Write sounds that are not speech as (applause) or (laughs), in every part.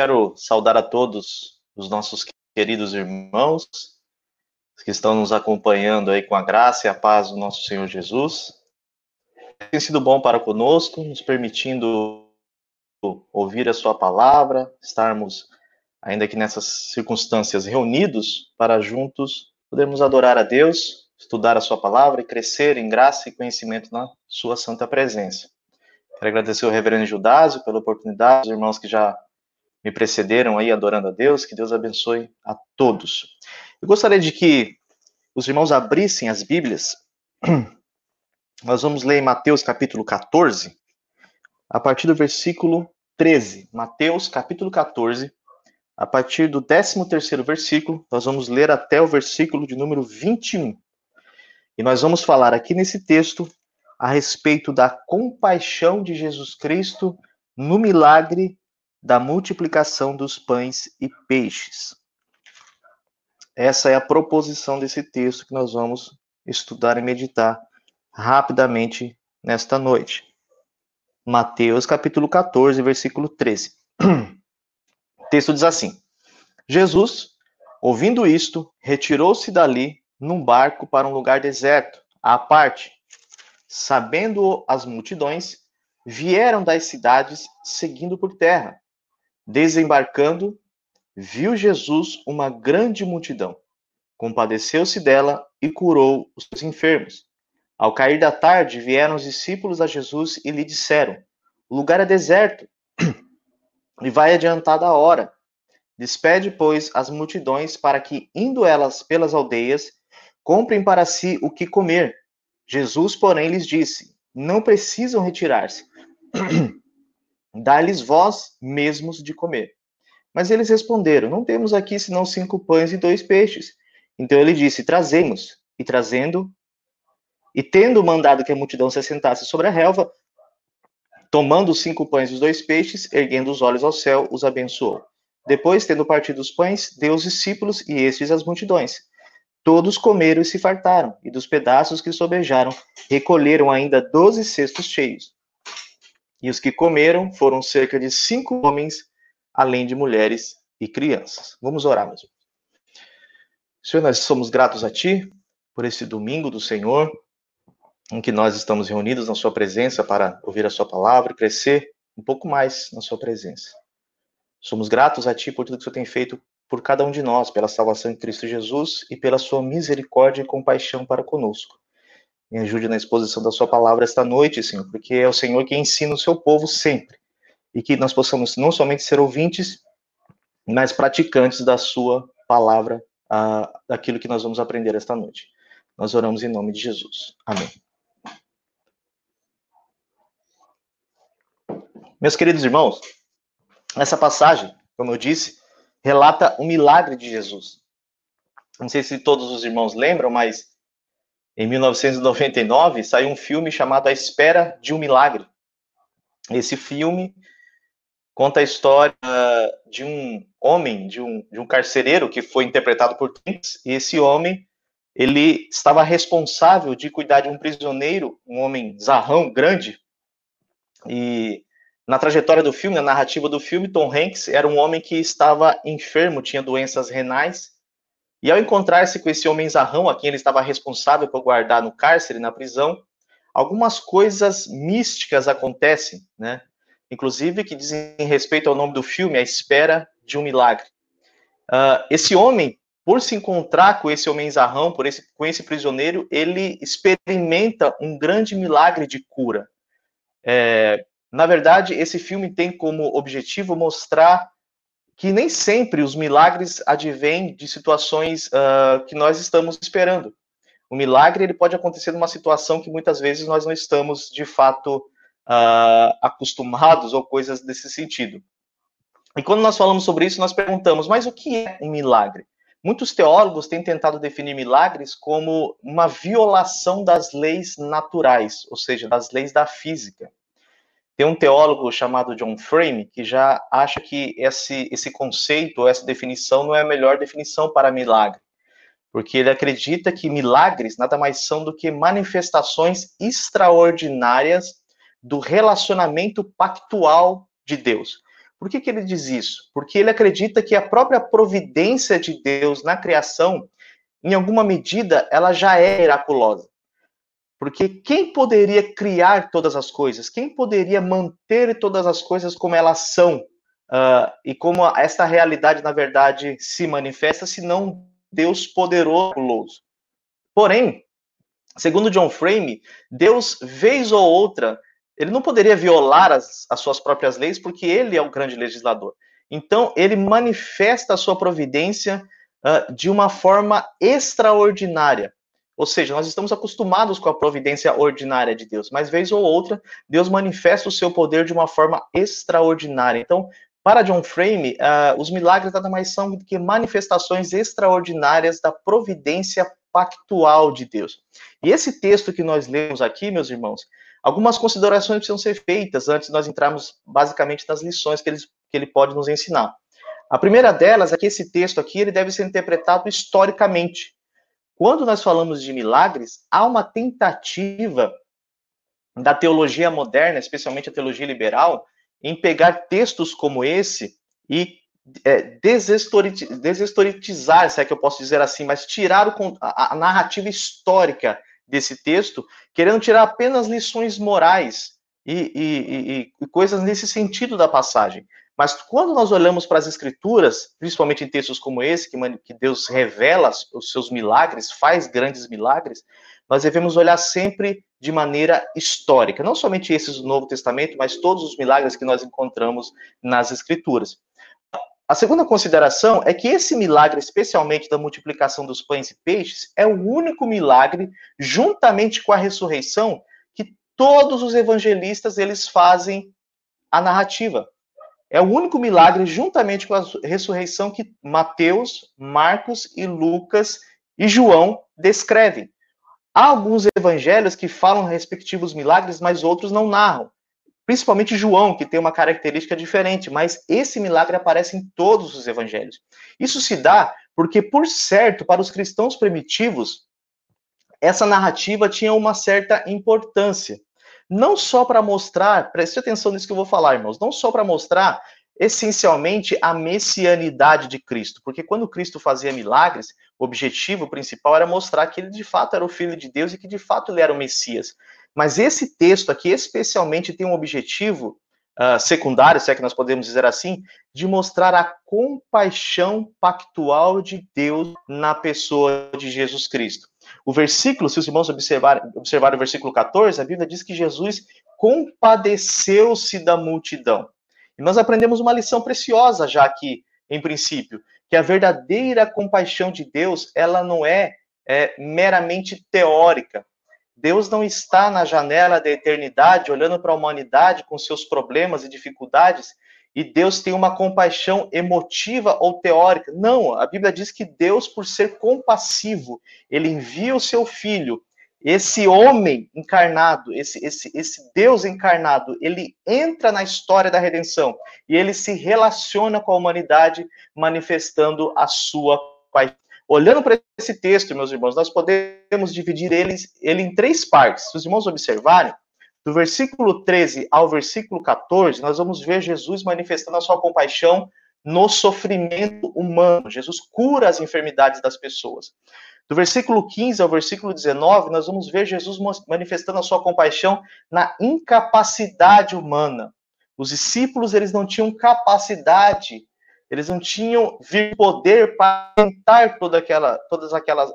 Quero saudar a todos os nossos queridos irmãos que estão nos acompanhando aí com a graça e a paz do nosso Senhor Jesus. Tem sido bom para conosco, nos permitindo ouvir a sua palavra, estarmos ainda que nessas circunstâncias reunidos para juntos podermos adorar a Deus, estudar a sua palavra e crescer em graça e conhecimento na sua santa presença. Quero agradecer ao reverendo Judásio pela oportunidade, os irmãos que já me precederam aí adorando a Deus, que Deus abençoe a todos. Eu gostaria de que os irmãos abrissem as Bíblias. (clears throat) Nós vamos ler em Mateus capítulo 14, a partir do versículo 13. Mateus capítulo 14, a partir do 13 terceiro versículo, nós vamos ler até o versículo de número 21. E nós vamos falar aqui nesse texto a respeito da compaixão de Jesus Cristo no milagre da multiplicação dos pães e peixes. Essa é a proposição desse texto que nós vamos estudar e meditar rapidamente nesta noite. Mateus capítulo 14, versículo 13. O texto diz assim: Jesus, ouvindo isto, retirou-se dali num barco para um lugar deserto, à parte. Sabendo as multidões, vieram das cidades seguindo por terra. Desembarcando, viu Jesus uma grande multidão. Compadeceu-se dela e curou os enfermos. Ao cair da tarde, vieram os discípulos a Jesus e lhe disseram: O lugar é deserto (clears throat) e vai adiantada a hora. Despede, pois, as multidões para que, indo elas pelas aldeias, comprem para si o que comer. Jesus, porém, lhes disse: Não precisam retirar-se. (clears throat) Dá-lhes vós mesmos de comer. Mas eles responderam: Não temos aqui senão cinco pães e dois peixes. Então ele disse: Trazemos. E trazendo, e tendo mandado que a multidão se assentasse sobre a relva, tomando os cinco pães e os dois peixes, erguendo os olhos ao céu, os abençoou. Depois, tendo partido os pães, deu os discípulos e estes as multidões. Todos comeram e se fartaram, e dos pedaços que sobejaram, recolheram ainda doze cestos cheios. E os que comeram foram cerca de cinco homens, além de mulheres e crianças. Vamos orar, meus irmãos. Senhor, nós somos gratos a Ti por esse domingo do Senhor, em que nós estamos reunidos na Sua presença para ouvir a Sua palavra e crescer um pouco mais na Sua presença. Somos gratos a Ti por tudo que o Senhor tem feito por cada um de nós, pela salvação em Cristo Jesus e pela Sua misericórdia e compaixão para conosco. Me ajude na exposição da sua palavra esta noite, Senhor, porque é o Senhor que ensina o seu povo sempre. E que nós possamos não somente ser ouvintes, mas praticantes da sua palavra, uh, daquilo que nós vamos aprender esta noite. Nós oramos em nome de Jesus. Amém. Meus queridos irmãos, essa passagem, como eu disse, relata o milagre de Jesus. Não sei se todos os irmãos lembram, mas em 1999, saiu um filme chamado A Espera de um Milagre. Esse filme conta a história de um homem, de um, de um carcereiro que foi interpretado por Trunks, e esse homem, ele estava responsável de cuidar de um prisioneiro, um homem zarrão, grande, e na trajetória do filme, na narrativa do filme, Tom Hanks era um homem que estava enfermo, tinha doenças renais, e ao encontrar-se com esse homem zarrão, a quem ele estava responsável por guardar no cárcere, na prisão, algumas coisas místicas acontecem, né? Inclusive que dizem respeito ao nome do filme, A Espera de um Milagre. Uh, esse homem, por se encontrar com esse homem zarrão, por esse, com esse prisioneiro, ele experimenta um grande milagre de cura. É, na verdade, esse filme tem como objetivo mostrar que nem sempre os milagres advêm de situações uh, que nós estamos esperando. O milagre ele pode acontecer numa situação que muitas vezes nós não estamos de fato uh, acostumados ou coisas desse sentido. E quando nós falamos sobre isso, nós perguntamos: mas o que é um milagre? Muitos teólogos têm tentado definir milagres como uma violação das leis naturais, ou seja, das leis da física. Tem um teólogo chamado John Frame que já acha que esse, esse conceito, essa definição, não é a melhor definição para milagre, porque ele acredita que milagres nada mais são do que manifestações extraordinárias do relacionamento pactual de Deus. Por que, que ele diz isso? Porque ele acredita que a própria providência de Deus na criação, em alguma medida, ela já é miraculosa. Porque quem poderia criar todas as coisas? Quem poderia manter todas as coisas como elas são? Uh, e como esta realidade, na verdade, se manifesta, se não Deus poderoso. Porém, segundo John Frame, Deus, vez ou outra, ele não poderia violar as, as suas próprias leis, porque ele é o grande legislador. Então, ele manifesta a sua providência uh, de uma forma extraordinária. Ou seja, nós estamos acostumados com a providência ordinária de Deus, mas vez ou outra, Deus manifesta o seu poder de uma forma extraordinária. Então, para John Frame, uh, os milagres nada mais são do que manifestações extraordinárias da providência pactual de Deus. E esse texto que nós lemos aqui, meus irmãos, Algumas considerações precisam ser feitas antes de nós entrarmos basicamente nas lições que ele, que ele pode nos ensinar. A primeira delas é que esse texto aqui ele deve ser interpretado historicamente. Quando nós falamos de milagres, há uma tentativa da teologia moderna, especialmente a teologia liberal, em pegar textos como esse e é, se é que eu posso dizer assim, mas tirar o, a, a narrativa histórica desse texto, querendo tirar apenas lições morais e, e, e, e coisas nesse sentido da passagem. Mas quando nós olhamos para as escrituras, principalmente em textos como esse, que, Deus revela os seus milagres, faz grandes milagres, nós devemos olhar sempre de maneira histórica, não somente esses do Novo Testamento, mas todos os milagres que nós encontramos nas Escrituras. A segunda consideração é que esse milagre, especialmente da multiplicação dos pães e peixes, é o único milagre, juntamente com a ressurreição, que todos os evangelistas eles fazem a narrativa. É o único milagre, juntamente com a ressurreição, que Mateus, Marcos e Lucas e João descrevem. Há alguns evangelhos que falam respectivos milagres, mas outros não narram principalmente João, que tem uma característica diferente, mas esse milagre aparece em todos os evangelhos. Isso se dá porque, por certo, para os cristãos primitivos, essa narrativa tinha uma certa importância. Não só para mostrar, preste atenção nisso que eu vou falar, irmãos, não só para mostrar essencialmente a messianidade de Cristo, porque quando Cristo fazia milagres, o objetivo principal era mostrar que ele de fato era o filho de Deus e que de fato ele era o Messias. Mas esse texto aqui, especialmente, tem um objetivo uh, secundário, se é que nós podemos dizer assim, de mostrar a compaixão pactual de Deus na pessoa de Jesus Cristo. O versículo, se os irmãos observarem, observarem o versículo 14, a Bíblia diz que Jesus compadeceu-se da multidão. E nós aprendemos uma lição preciosa já aqui, em princípio, que a verdadeira compaixão de Deus, ela não é, é meramente teórica, Deus não está na janela da eternidade olhando para a humanidade com seus problemas e dificuldades e Deus tem uma compaixão emotiva ou teórica. Não, a Bíblia diz que Deus, por ser compassivo, ele envia o seu filho, esse homem encarnado, esse, esse, esse Deus encarnado, ele entra na história da redenção e ele se relaciona com a humanidade, manifestando a sua paixão. Olhando para esse texto, meus irmãos, nós podemos dividir ele, ele em três partes. Se os irmãos observarem, do versículo 13 ao versículo 14, nós vamos ver Jesus manifestando a sua compaixão no sofrimento humano. Jesus cura as enfermidades das pessoas. Do versículo 15 ao versículo 19, nós vamos ver Jesus manifestando a sua compaixão na incapacidade humana. Os discípulos, eles não tinham capacidade eles não tinham poder para tentar toda aquela, todas aquelas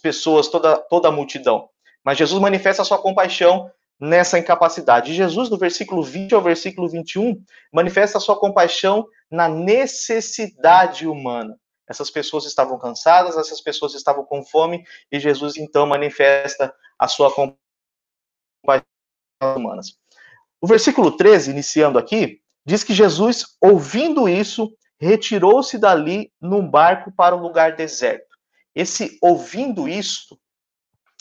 pessoas, toda, toda a multidão. Mas Jesus manifesta a sua compaixão nessa incapacidade. Jesus, no versículo 20 ao versículo 21, manifesta sua compaixão na necessidade humana. Essas pessoas estavam cansadas, essas pessoas estavam com fome, e Jesus então manifesta a sua compaixão humanas. O versículo 13, iniciando aqui, diz que Jesus, ouvindo isso, retirou-se dali num barco para um lugar deserto. Esse ouvindo isto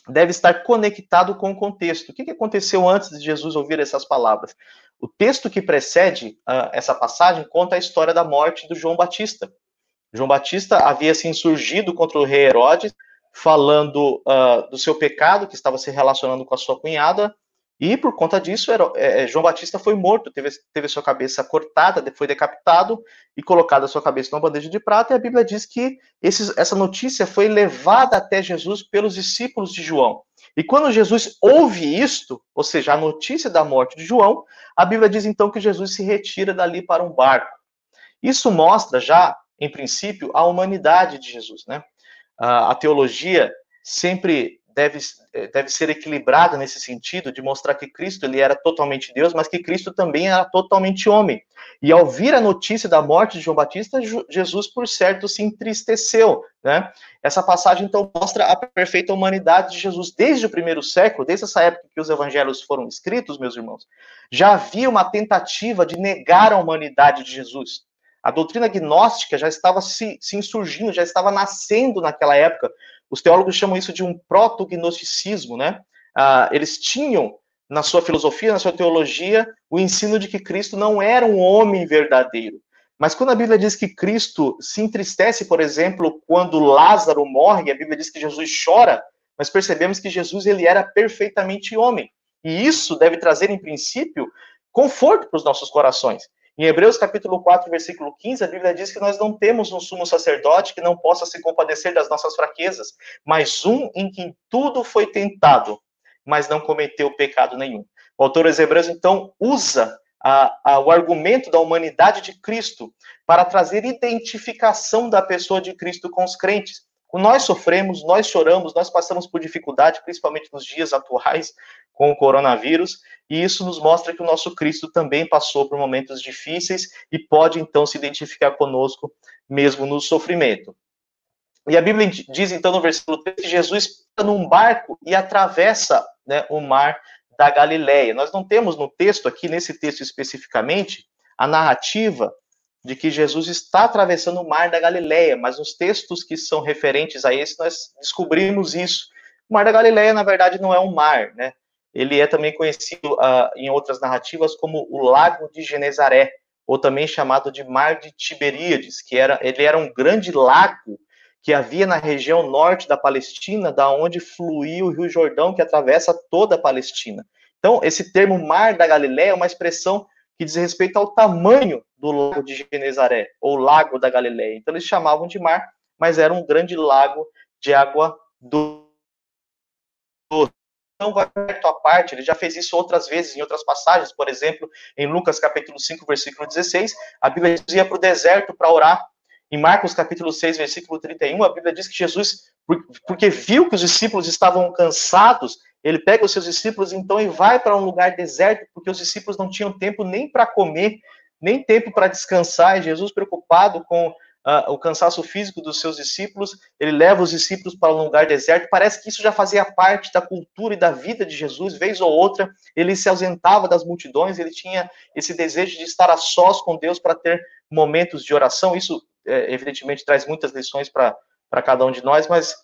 deve estar conectado com o contexto. O que aconteceu antes de Jesus ouvir essas palavras? O texto que precede uh, essa passagem conta a história da morte do João Batista. João Batista havia se insurgido contra o rei Herodes, falando uh, do seu pecado, que estava se relacionando com a sua cunhada, E por conta disso, era, é, João Batista foi morto, teve, teve sua cabeça cortada, foi decapitado e colocada sua cabeça numa bandeja de prata. E a Bíblia diz que esses, essa notícia foi levada até Jesus pelos discípulos de João. E quando Jesus ouve isto, ou seja, a notícia da morte de João, a Bíblia diz então que Jesus se retira dali para um barco. Isso mostra já, em princípio, a humanidade de Jesus, né? A teologia sempre deve, eh, deve ser equilibrada nesse sentido, de mostrar que Cristo ele era totalmente Deus, mas que Cristo também era totalmente homem. E ao ouvir a notícia da morte de João Batista, Jesus, por certo, se entristeceu. Né? Essa passagem, então, mostra a perfeita humanidade de Jesus. Desde o primeiro século, desde essa época que os evangelhos foram escritos, meus irmãos, já havia uma tentativa de negar a humanidade de Jesus. A doutrina gnóstica já estava se, se insurgindo, já estava nascendo naquela época, os teólogos chamam isso de um proto-gnosticismo, né? Ah, eles tinham na sua filosofia, na sua teologia, o ensino de que Cristo não era um homem verdadeiro. Mas quando a Bíblia diz que Cristo se entristece, por exemplo, quando Lázaro morre, a Bíblia diz que Jesus chora, mas percebemos que Jesus ele era perfeitamente homem. E isso deve trazer, em princípio, conforto para os nossos corações. Em Hebreus capítulo 4, versículo 15, a Bíblia diz que nós não temos um sumo sacerdote que não possa se compadecer das nossas fraquezas, mas um em quem tudo foi tentado, mas não cometeu pecado nenhum. O autor dos Hebreus, então, usa a, a, o argumento da humanidade de Cristo para trazer identificação da pessoa de Cristo com os crentes. Nós sofremos, nós choramos, nós passamos por dificuldade, principalmente nos dias atuais com o coronavírus, e isso nos mostra que o nosso Cristo também passou por momentos difíceis e pode então se identificar conosco mesmo no sofrimento. E a Bíblia diz então no versículo 3 que Jesus está num barco e atravessa né, o mar da Galileia. Nós não temos no texto aqui, nesse texto especificamente, a narrativa de que Jesus está atravessando o mar da Galileia, mas nos textos que são referentes a esse, nós descobrimos isso. O mar da Galileia, na verdade, não é um mar, né? Ele é também conhecido uh, em outras narrativas como o Lago de Genezaré, ou também chamado de Mar de Tiberíades, que era, ele era um grande lago que havia na região norte da Palestina, da onde fluía o Rio Jordão, que atravessa toda a Palestina. Então, esse termo Mar da Galileia é uma expressão que diz respeito ao tamanho do lago de Genezaré, ou Lago da Galileia. Então, eles chamavam de mar, mas era um grande lago de água doce não vai à parte, ele já fez isso outras vezes em outras passagens, por exemplo, em Lucas capítulo 5, versículo 16, a Bíblia diz ia para o deserto para orar. Em Marcos capítulo 6, versículo 31, a Bíblia diz que Jesus, porque viu que os discípulos estavam cansados, ele pega os seus discípulos então e vai para um lugar deserto, porque os discípulos não tinham tempo nem para comer, nem tempo para descansar, e Jesus preocupado com uh, o cansaço físico dos seus discípulos, ele leva os discípulos para um lugar deserto. Parece que isso já fazia parte da cultura e da vida de Jesus, vez ou outra, ele se ausentava das multidões, ele tinha esse desejo de estar a sós com Deus para ter momentos de oração. Isso, é, evidentemente, traz muitas lições para cada um de nós, mas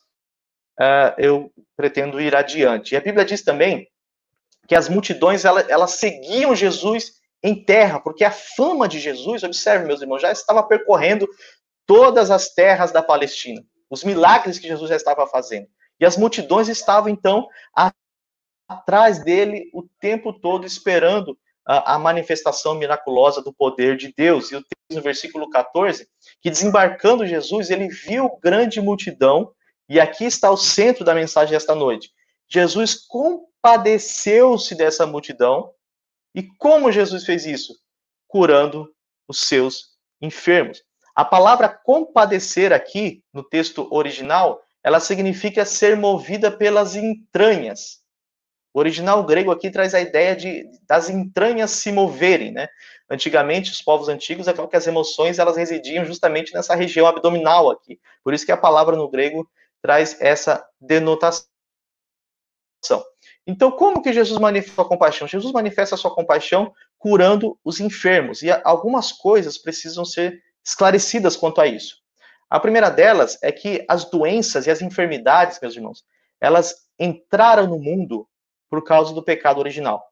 uh, eu pretendo ir adiante. E a Bíblia diz também que as multidões elas, elas seguiam Jesus em terra, porque a fama de Jesus, observe, meus irmãos, já estava percorrendo todas as terras da Palestina, os milagres que Jesus já estava fazendo. E as multidões estavam, então, atrás dele o tempo todo, esperando a, a manifestação miraculosa do poder de Deus. E o texto no versículo 14, que desembarcando Jesus, ele viu grande multidão, e aqui está o centro da mensagem desta noite. Jesus compadeceu-se dessa multidão, e como Jesus fez isso? Curando os seus enfermos. A palavra compadecer aqui, no texto original, ela significa ser movida pelas entranhas. O original grego aqui traz a ideia de das entranhas se moverem, né? Antigamente, os povos antigos, é que as emoções elas residiam justamente nessa região abdominal aqui. Por isso que a palavra no grego traz essa denotação. Então, como que Jesus manifesta a compaixão? Jesus manifesta a sua compaixão curando os enfermos. E algumas coisas precisam ser esclarecidas quanto a isso. A primeira delas é que as doenças e as enfermidades, meus irmãos, elas entraram no mundo por causa do pecado original.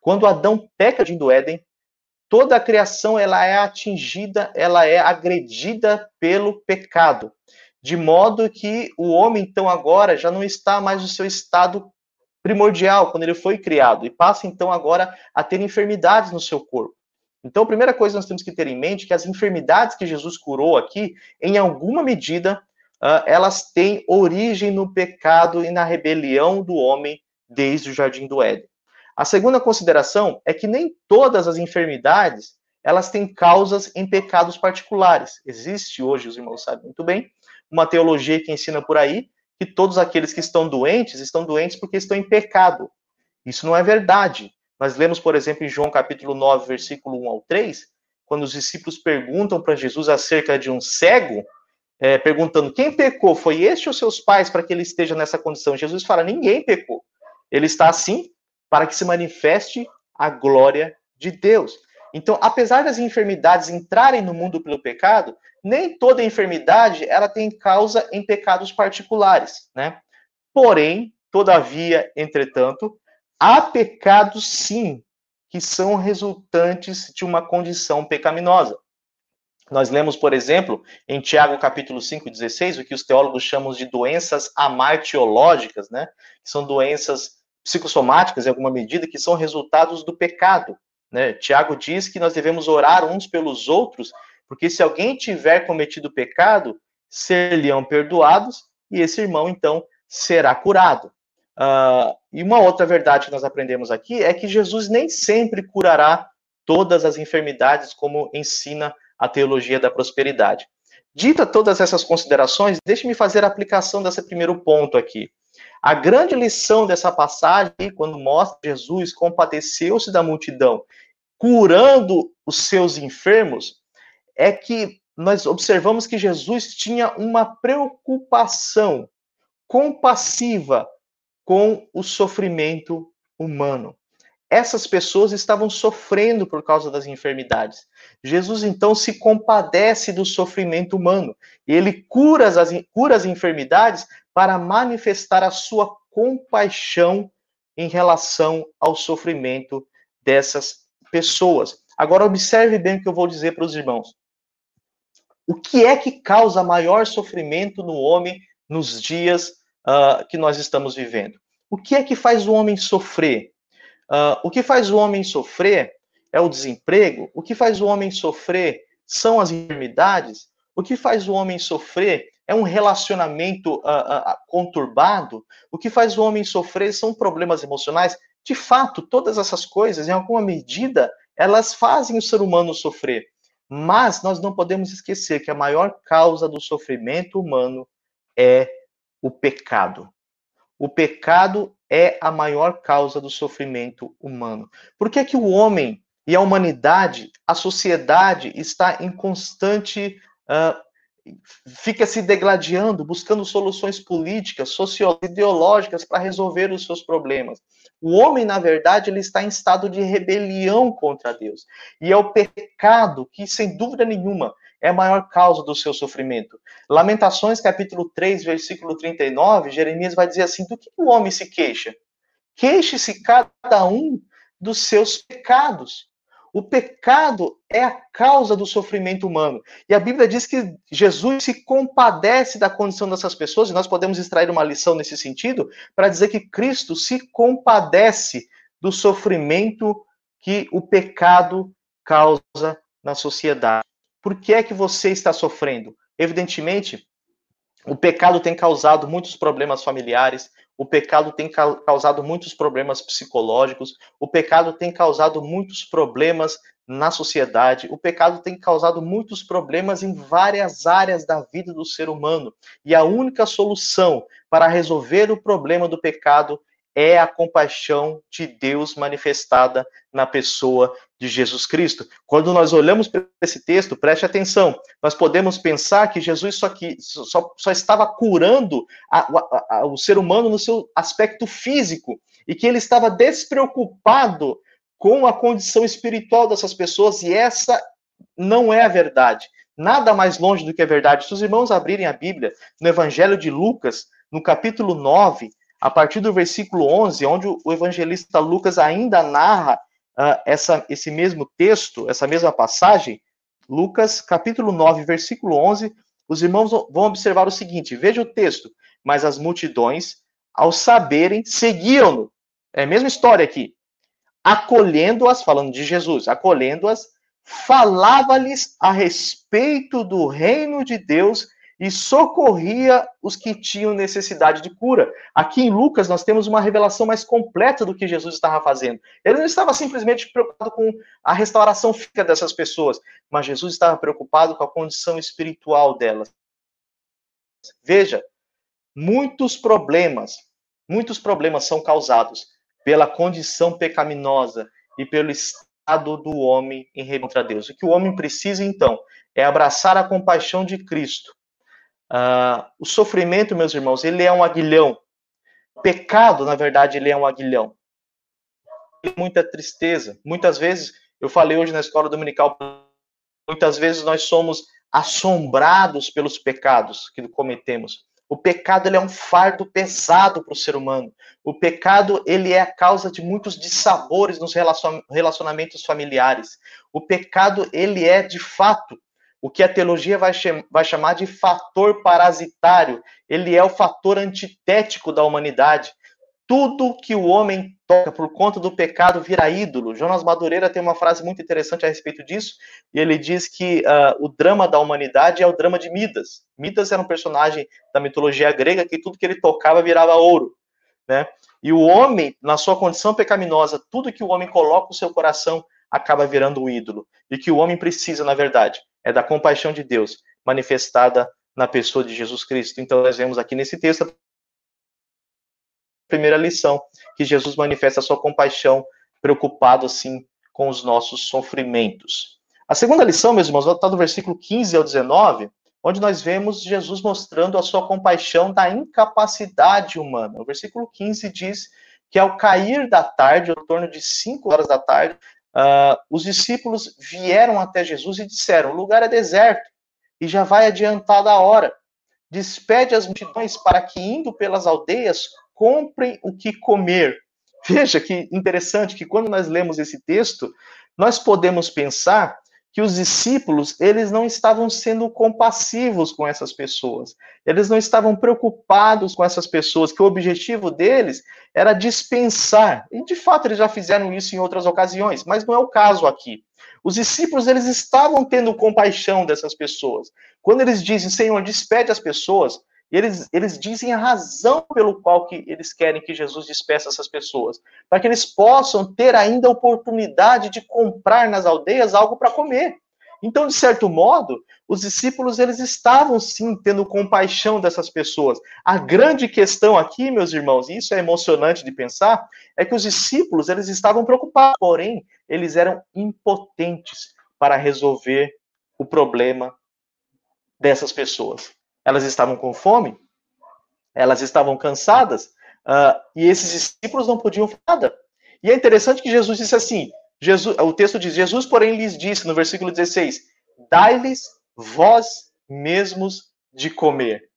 Quando Adão peca de do Éden, toda a criação ela é atingida, ela é agredida pelo pecado, de modo que o homem então agora já não está mais no seu estado primordial, quando ele foi criado, e passa então agora a ter enfermidades no seu corpo. Então, a primeira coisa que nós temos que ter em mente é que as enfermidades que Jesus curou aqui, em alguma medida, uh, elas têm origem no pecado e na rebelião do homem desde o jardim do Éden. A segunda consideração é que nem todas as enfermidades elas têm causas em pecados particulares. Existe hoje, os irmãos sabem muito bem, uma teologia que ensina por aí que todos aqueles que estão doentes estão doentes porque estão em pecado. Isso não é verdade. Nós lemos, por exemplo, em João capítulo 9, versículo 1 ao 3, quando os discípulos perguntam para Jesus acerca de um cego, é, perguntando quem pecou, foi este ou seus pais para que ele esteja nessa condição? Jesus fala: ninguém pecou. Ele está assim para que se manifeste a glória de Deus. Então, apesar das enfermidades entrarem no mundo pelo pecado, nem toda enfermidade ela tem causa em pecados particulares, né? Porém, todavia, entretanto, há pecados sim que são resultantes de uma condição pecaminosa. Nós lemos, por exemplo, em Tiago capítulo 5, 16, o que os teólogos chamam de doenças amartiológicas, né? Que são doenças psicossomáticas, em alguma medida, que são resultados do pecado. Né? Tiago diz que nós devemos orar uns pelos outros, porque se alguém tiver cometido pecado, ser-lhe-ão perdoados, e esse irmão, então, será curado. Uh, e uma outra verdade que nós aprendemos aqui é que Jesus nem sempre curará todas as enfermidades, como ensina a teologia da prosperidade. Dita todas essas considerações, deixe-me fazer a aplicação desse primeiro ponto aqui. A grande lição dessa passagem, quando mostra Jesus compadeceu-se da multidão, curando os seus enfermos, é que nós observamos que Jesus tinha uma preocupação compassiva com o sofrimento humano. Essas pessoas estavam sofrendo por causa das enfermidades. Jesus então se compadece do sofrimento humano. Ele cura as, cura as enfermidades para manifestar a sua compaixão em relação ao sofrimento dessas pessoas. Agora, observe bem o que eu vou dizer para os irmãos. O que é que causa maior sofrimento no homem nos dias uh, que nós estamos vivendo. O que é que faz o homem sofrer? Uh, o que faz o homem sofrer é o desemprego, o que faz o homem sofrer são as enfermidades, o que faz o homem sofrer é um relacionamento uh, conturbado, o que faz o homem sofrer são problemas emocionais. De fato, todas essas coisas, em alguma medida, elas fazem o ser humano sofrer. Mas nós não podemos esquecer que a maior causa do sofrimento humano é o pecado. O pecado é a maior causa do sofrimento humano. Por que, que o homem e a humanidade, a sociedade, está em constante. Uh, fica se degladiando, buscando soluções políticas, sociológicas, ideológicas para resolver os seus problemas. O homem, na verdade, ele está em estado de rebelião contra Deus. E é o pecado que, sem dúvida nenhuma, é a maior causa do seu sofrimento. Lamentações, capítulo 3, versículo 39, Jeremias vai dizer assim: do que o homem se queixa? Queixe-se cada um dos seus pecados. O pecado é a causa do sofrimento humano. E a Bíblia diz que Jesus se compadece da condição dessas pessoas, e nós podemos extrair uma lição nesse sentido, para dizer que Cristo se compadece do sofrimento que o pecado causa na sociedade. Por que é que você está sofrendo? Evidentemente, o pecado tem causado muitos problemas familiares, o pecado tem causado muitos problemas psicológicos, o pecado tem causado muitos problemas na sociedade, o pecado tem causado muitos problemas em várias áreas da vida do ser humano. E a única solução para resolver o problema do pecado é a compaixão de Deus manifestada na pessoa de Jesus Cristo. Quando nós olhamos para esse texto, preste atenção, nós podemos pensar que Jesus só, que, só, só estava curando a, a, a, o ser humano no seu aspecto físico e que ele estava despreocupado com a condição espiritual dessas pessoas, e essa não é a verdade. Nada mais longe do que a verdade. Se os irmãos abrirem a Bíblia no Evangelho de Lucas, no capítulo 9, a partir do versículo 11, onde o evangelista Lucas ainda narra uh, essa, esse mesmo texto, essa mesma passagem, Lucas, capítulo 9, versículo 11, os irmãos vão observar o seguinte: veja o texto. Mas as multidões, ao saberem, seguiam-no, é a mesma história aqui. Acolhendo-as, falando de Jesus, acolhendo-as, falava-lhes a respeito do reino de Deus e socorria os que tinham necessidade de cura. Aqui em Lucas nós temos uma revelação mais completa do que Jesus estava fazendo. Ele não estava simplesmente preocupado com a restauração física dessas pessoas, mas Jesus estava preocupado com a condição espiritual delas. Veja, muitos problemas, muitos problemas são causados pela condição pecaminosa e pelo estado do homem em contra Deus. O que o homem precisa então é abraçar a compaixão de Cristo Uh, o sofrimento, meus irmãos, ele é um aguilhão. O pecado, na verdade, ele é um aguilhão. Muita tristeza. Muitas vezes, eu falei hoje na escola dominical, muitas vezes nós somos assombrados pelos pecados que cometemos. O pecado ele é um fardo pesado para o ser humano. O pecado ele é a causa de muitos dissabores nos relacionamentos familiares. O pecado ele é de fato o que a teologia vai, chamar de fator parasitário. Ele é o fator antitético da humanidade. Tudo que o homem toca por conta do pecado vira ídolo. Jonas Madureira tem uma frase muito interessante a respeito disso, e ele diz que uh, o drama da humanidade é o drama de Midas. Midas era um personagem da mitologia grega que tudo que ele tocava virava ouro. Né? E o homem, na sua condição pecaminosa, tudo que o homem coloca no seu coração acaba virando o ídolo. E que o homem precisa, na verdade, é da compaixão de Deus manifestada na pessoa de Jesus Cristo. Então, nós vemos aqui nesse texto a primeira lição, que Jesus manifesta a sua compaixão, preocupado, assim, com os nossos sofrimentos. A segunda lição, meus irmãos, está do versículo 15 ao 19, onde nós vemos Jesus mostrando a sua compaixão da incapacidade humana. O versículo 15 diz que ao cair da tarde, em torno de 5 horas da tarde, Uh, os discípulos vieram até Jesus e disseram: o lugar é deserto e já vai adiantada a hora. Despede as multidões para que, indo pelas aldeias, comprem o que comer. Veja que interessante que quando nós lemos esse texto, nós podemos pensar que os discípulos, eles não estavam sendo compassivos com essas pessoas. Eles não estavam preocupados com essas pessoas, que o objetivo deles era dispensar. E de fato eles já fizeram isso em outras ocasiões, mas não é o caso aqui. Os discípulos, eles estavam tendo compaixão dessas pessoas. Quando eles dizem, Senhor, despede as pessoas, eles, eles dizem a razão pelo qual que eles querem que Jesus despeça essas pessoas, para que eles possam ter ainda a oportunidade de comprar nas aldeias algo para comer. Então, de certo modo, os discípulos eles estavam sim tendo compaixão dessas pessoas. A grande questão aqui, meus irmãos, e isso é emocionante de pensar, é que os discípulos eles estavam preocupados, porém eles eram impotentes para resolver o problema dessas pessoas elas estavam com fome, elas estavam cansadas, uh, e esses discípulos não podiam fazer nada. E é interessante que Jesus disse assim: Jesus, o texto diz: Jesus, porém, lhes disse no versículo 16: Dai-lhes vós mesmos de comer.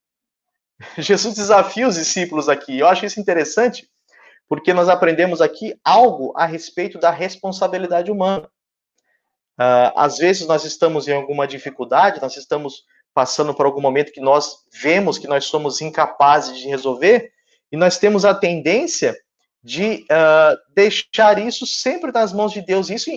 (laughs) Jesus desafia os discípulos aqui. Eu acho isso interessante, porque nós aprendemos aqui algo a respeito da responsabilidade humana. Uh, às vezes nós estamos em alguma dificuldade, nós estamos passando por algum momento que nós vemos que nós somos incapazes de resolver, e nós temos a tendência de uh, deixar isso sempre nas mãos de Deus. Isso,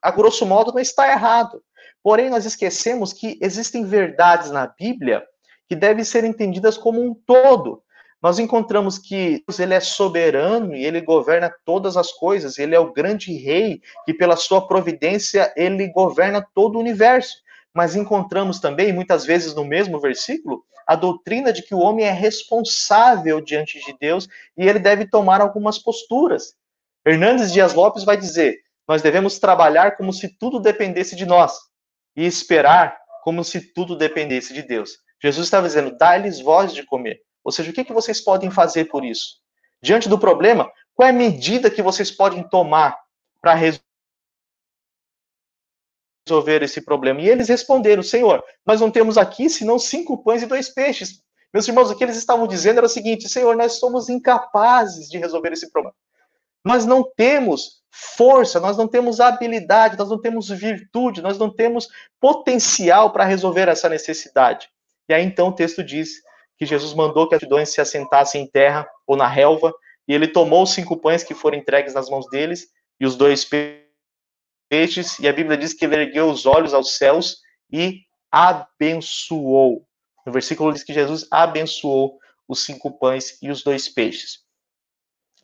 a grosso modo, não está errado. Porém, nós esquecemos que existem verdades na Bíblia que devem ser entendidas como um todo. Nós encontramos que Deus ele é soberano e ele governa todas as coisas. Ele é o grande rei que, pela sua providência, ele governa todo o universo mas encontramos também, muitas vezes no mesmo versículo, a doutrina de que o homem é responsável diante de Deus e ele deve tomar algumas posturas. Hernandes Dias Lopes vai dizer: nós devemos trabalhar como se tudo dependesse de nós e esperar como se tudo dependesse de Deus. Jesus estava dizendo: dá-lhes voz de comer. Ou seja, o que, que vocês podem fazer por isso? Diante do problema, qual é a medida que vocês podem tomar para resolver? Resolver esse problema? E eles responderam: Senhor, nós não temos aqui senão cinco pães e dois peixes. Meus irmãos, o que eles estavam dizendo era o seguinte: Senhor, nós somos incapazes de resolver esse problema. Nós não temos força, nós não temos habilidade, nós não temos virtude, nós não temos potencial para resolver essa necessidade. E aí então o texto diz que Jesus mandou que as multidões se assentassem em terra ou na relva, e ele tomou os cinco pães que foram entregues nas mãos deles e os dois peixes, e a Bíblia diz que ele ergueu os olhos aos céus e abençoou. No versículo diz que Jesus abençoou os cinco pães e os dois peixes.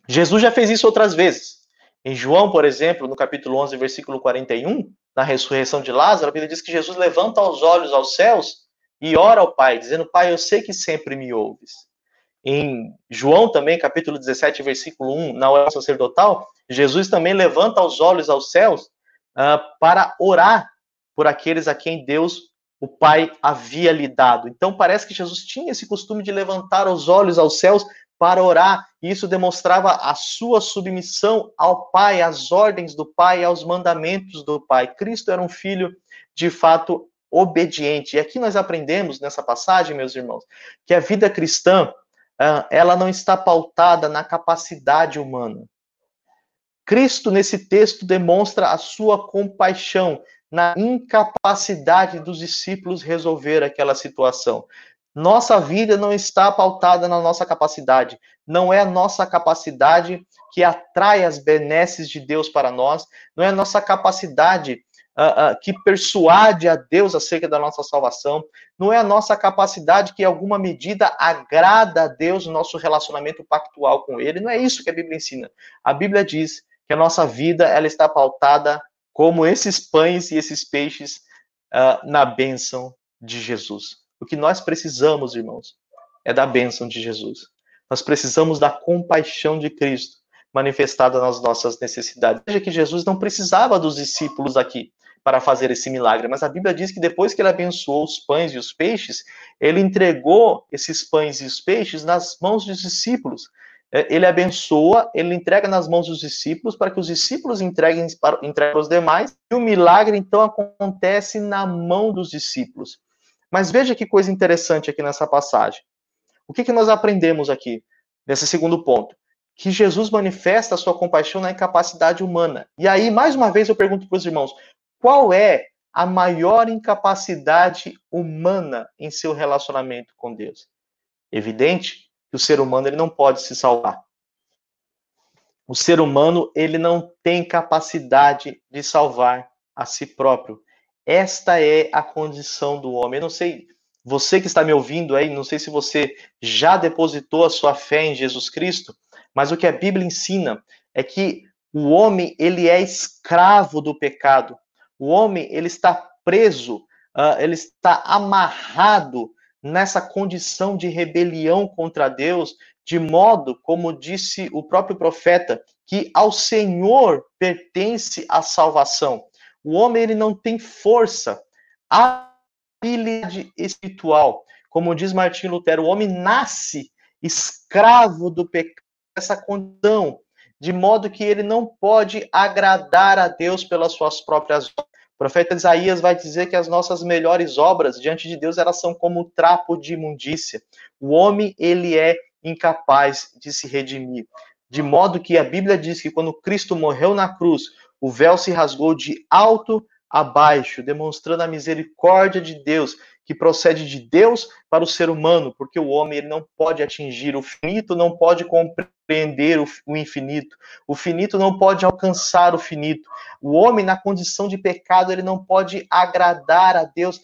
Jesus já fez isso outras vezes. Em João, por exemplo, no capítulo 11, versículo 41, na ressurreição de Lázaro, a Bíblia diz que Jesus levanta os olhos aos céus e ora ao Pai, dizendo: Pai, eu sei que sempre me ouves. Em João também, capítulo 17, versículo 1, na oração sacerdotal, Jesus também levanta os olhos aos céus uh, para orar por aqueles a quem Deus, o Pai, havia lhe dado. Então parece que Jesus tinha esse costume de levantar os olhos aos céus para orar, e isso demonstrava a sua submissão ao Pai, às ordens do Pai, aos mandamentos do Pai. Cristo era um filho, de fato, obediente. E aqui nós aprendemos nessa passagem, meus irmãos, que a vida cristã, ah, ela não está pautada na capacidade humana. Cristo, nesse texto, demonstra a sua compaixão na incapacidade dos discípulos resolver aquela situação. Nossa vida não está pautada na nossa capacidade. Não é a nossa capacidade que atrai as benesses de Deus para nós. Não é a nossa capacidade uh, uh, que persuade a Deus acerca da nossa salvação. Não é a nossa capacidade que, em alguma medida, agrada a Deus no nosso relacionamento pactual com Ele. Não é isso que a Bíblia ensina. A Bíblia diz que a nossa vida ela está pautada como esses pães e esses peixes uh, na bênção de Jesus. O que nós precisamos, irmãos, é da bênção de Jesus. Nós precisamos da compaixão de Cristo manifestada nas nossas necessidades. Veja que Jesus não precisava dos discípulos aqui para fazer esse milagre, mas a Bíblia diz que depois que ele abençoou os pães e os peixes, ele entregou esses pães e os peixes nas mãos dos discípulos. É, ele abençoa, ele entrega nas mãos dos discípulos para que os discípulos entreguem para, entreguem os demais, e o milagre então acontece na mão dos discípulos. Mas veja que coisa interessante aqui nessa passagem. O que, que nós aprendemos aqui, nesse segundo ponto? Que Jesus manifesta a sua compaixão na incapacidade humana. E aí, mais uma vez, eu pergunto para os irmãos: qual é a maior incapacidade humana em seu relacionamento com Deus? Evidente que o ser humano ele não pode se salvar. O ser humano ele não tem capacidade de salvar a si próprio. Esta é a condição do homem. Eu não sei, você que está me ouvindo aí, não sei se você já depositou a sua fé em Jesus Cristo, mas o que a Bíblia ensina é que o homem, ele é escravo do pecado. O homem, ele está preso, uh, ele está amarrado nessa condição de rebelião contra Deus, de modo, como disse o próprio profeta, que ao Senhor pertence a salvação. O homem ele não tem força, habilidade espiritual. Como diz Martim Lutero, o homem nasce escravo do pecado, essa condição, de modo que ele não pode agradar a Deus pelas suas próprias obras. O profeta Isaías vai dizer que as nossas melhores obras diante de Deus elas são como trapo de imundícia. O homem ele é incapaz de se redimir. De modo que a Bíblia diz que quando Cristo morreu na cruz, o véu se rasgou de alto a baixo, demonstrando a misericórdia de Deus, que procede de Deus para o ser humano, porque o homem ele não pode atingir o finito, não pode compreender o, o infinito. O finito não pode alcançar o finito. O homem na condição de pecado, ele não pode agradar a Deus.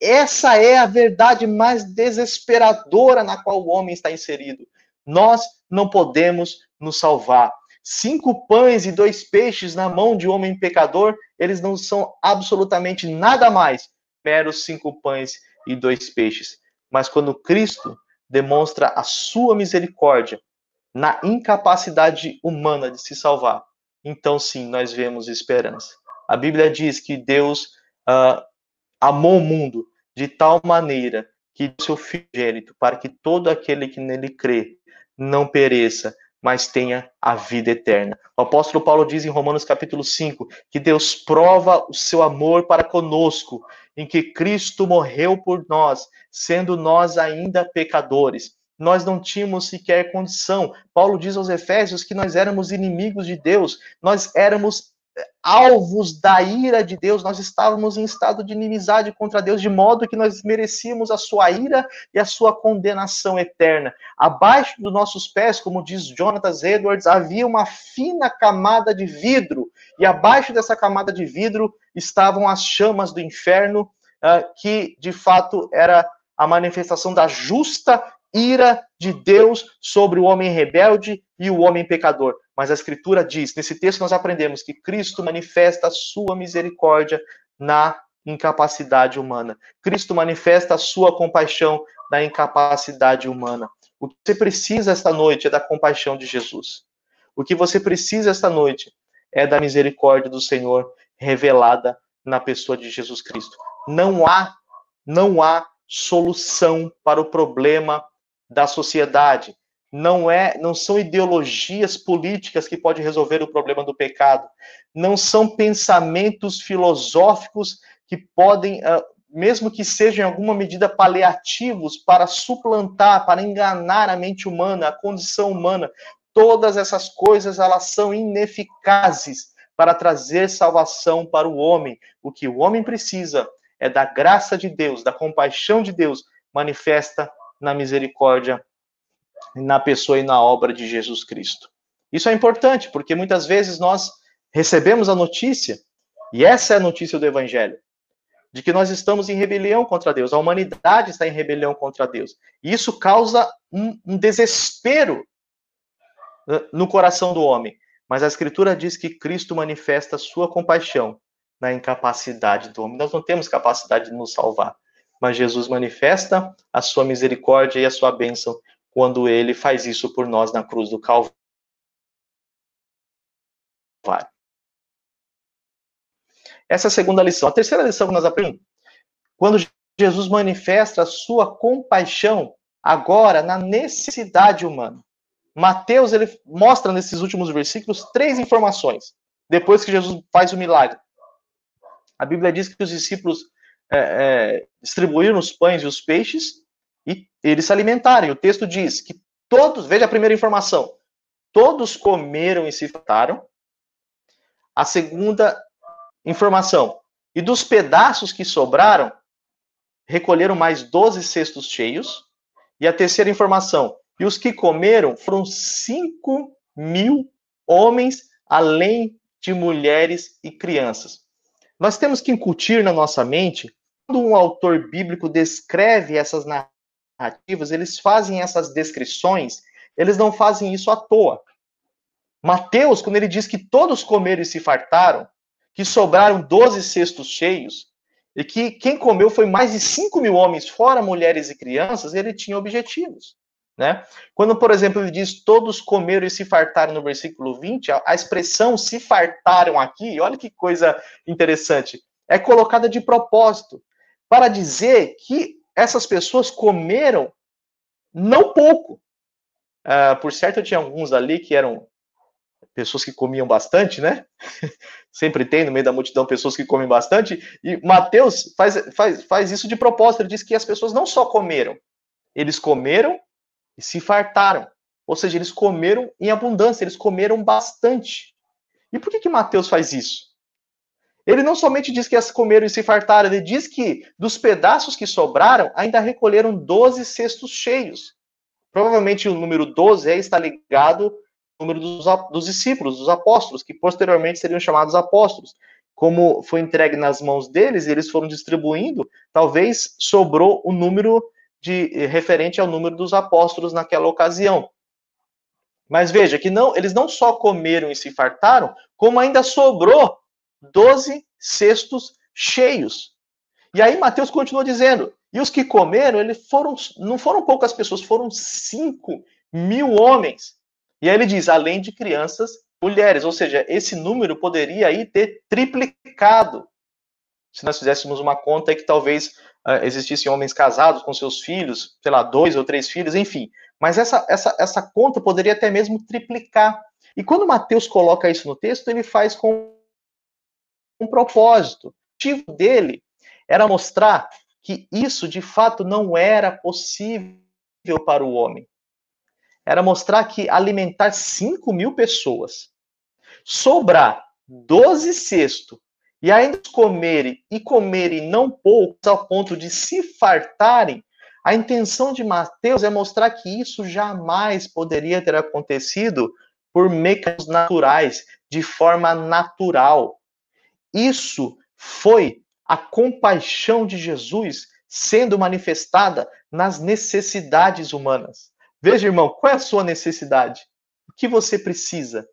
Essa é a verdade mais desesperadora na qual o homem está inserido. Nós não podemos nos salvar cinco pães e dois peixes na mão de um homem pecador, eles não são absolutamente nada mais, meros cinco pães e dois peixes. Mas quando Cristo demonstra a sua misericórdia na incapacidade humana de se salvar, então sim, nós vemos esperança. A Bíblia diz que Deus uh, amou o mundo de tal maneira que seu filho para que todo aquele que nele crê não pereça, mas tenha a vida eterna. O apóstolo Paulo diz em Romanos capítulo 5 que Deus prova o seu amor para conosco, em que Cristo morreu por nós, sendo nós ainda pecadores. Nós não tínhamos sequer condição. Paulo diz aos Efésios que nós éramos inimigos de Deus, nós éramos alvos da ira de Deus, nós estávamos em estado de inimizade contra Deus, de modo que nós merecíamos a sua ira e a sua condenação eterna. Abaixo dos nossos pés, como diz Jonathan Edwards, havia uma fina camada de vidro, e abaixo dessa camada de vidro estavam as chamas do inferno, uh, que de fato era a manifestação da justa ira de Deus sobre o homem rebelde e o homem pecador. Mas a Escritura diz, nesse texto nós aprendemos que Cristo manifesta a sua misericórdia na incapacidade humana. Cristo manifesta a sua compaixão na incapacidade humana. O que você precisa esta noite é da compaixão de Jesus. O que você precisa esta noite é da misericórdia do Senhor revelada na pessoa de Jesus Cristo. Não há, não há solução para o problema da sociedade. Não é, não são ideologias políticas que podem resolver o problema do pecado. Não são pensamentos filosóficos que podem, ah, mesmo que sejam em alguma medida paliativos para suplantar, para enganar a mente humana, a condição humana. Todas essas coisas elas são ineficazes para trazer salvação para o homem. O que o homem precisa é da graça de Deus, da compaixão de Deus manifesta na misericórdia, na pessoa e na obra de Jesus Cristo. Isso é importante, porque muitas vezes nós recebemos a notícia, e essa é a notícia do Evangelho, de que nós estamos em rebelião contra Deus, a humanidade está em rebelião contra Deus. E isso causa um, um desespero né, no coração do homem. Mas a Escritura diz que Cristo manifesta sua compaixão na incapacidade do homem. Nós não temos capacidade de nos salvar mas Jesus manifesta a sua misericórdia e a sua bênção quando ele faz isso por nós na cruz do Calvário. Essa é a segunda lição. A terceira lição que nós aprendemos, quando Jesus manifesta a sua compaixão agora na necessidade humana. Mateus ele mostra nesses últimos versículos três informações. Depois que Jesus faz o milagre, a Bíblia diz que os discípulos é, é, distribuíram os pães e os peixes e eles se alimentaram. O texto diz que todos, veja a primeira informação, todos comeram e se fartaram. A segunda informação, e dos pedaços que sobraram, recolheram mais 12 cestos cheios. E a terceira informação, e os que comeram foram 5 mil homens, além de mulheres e crianças. Nós temos que incutir na nossa mente quando um autor bíblico descreve essas narrativas, eles fazem essas descrições, eles não fazem isso à toa. Mateus, quando ele diz que todos comeram e se fartaram, que sobraram 12 cestos cheios, e que quem comeu foi mais de 5 mil homens, fora mulheres e crianças, ele tinha objetivos. Né? Quando, por exemplo, ele diz todos comeram e se fartaram no versículo 20, a, a expressão se fartaram aqui, olha que coisa interessante, é colocada de propósito para dizer que essas pessoas comeram não pouco. Uh, por certo, eu tinha alguns ali que eram pessoas que comiam bastante, né? (laughs) Sempre tem no meio da multidão pessoas que comem bastante. E Mateus faz, faz, faz isso de propósito. Ele diz que as pessoas não só comeram, eles comeram e se fartaram. Ou seja, eles comeram em abundância, eles comeram bastante. E por que, que Mateus faz isso? Ele não somente diz que as comeram e se fartaram, ele diz que dos pedaços que sobraram, ainda recolheram 12 cestos cheios. Provavelmente o número 12 está ligado ao número dos, dos discípulos, dos apóstolos, que posteriormente seriam chamados apóstolos. Como foi entregue nas mãos deles, eles foram distribuindo, talvez sobrou o número de referente ao número dos apóstolos naquela ocasião. Mas veja que não, eles não só comeram e se fartaram, como ainda sobrou 12 cestos cheios. E aí Mateus continua dizendo: e os que comeram, eles foram, não foram poucas pessoas, foram 5 mil homens. E aí ele diz, além de crianças, mulheres, ou seja, esse número poderia aí ter triplicado. Se nós fizéssemos uma conta que talvez uh, existissem homens casados com seus filhos, sei lá, dois ou três filhos, enfim. Mas essa, essa, essa conta poderia até mesmo triplicar. E quando Mateus coloca isso no texto, ele faz com um propósito. O objetivo dele era mostrar que isso de fato não era possível para o homem. Era mostrar que alimentar 5 mil pessoas, sobrar doze cestos, e ainda comerem e comerem não poucos, ao ponto de se fartarem, a intenção de Mateus é mostrar que isso jamais poderia ter acontecido por mecanismos naturais, de forma natural. Isso foi a compaixão de Jesus sendo manifestada nas necessidades humanas. Veja, irmão, qual é a sua necessidade? O que você precisa?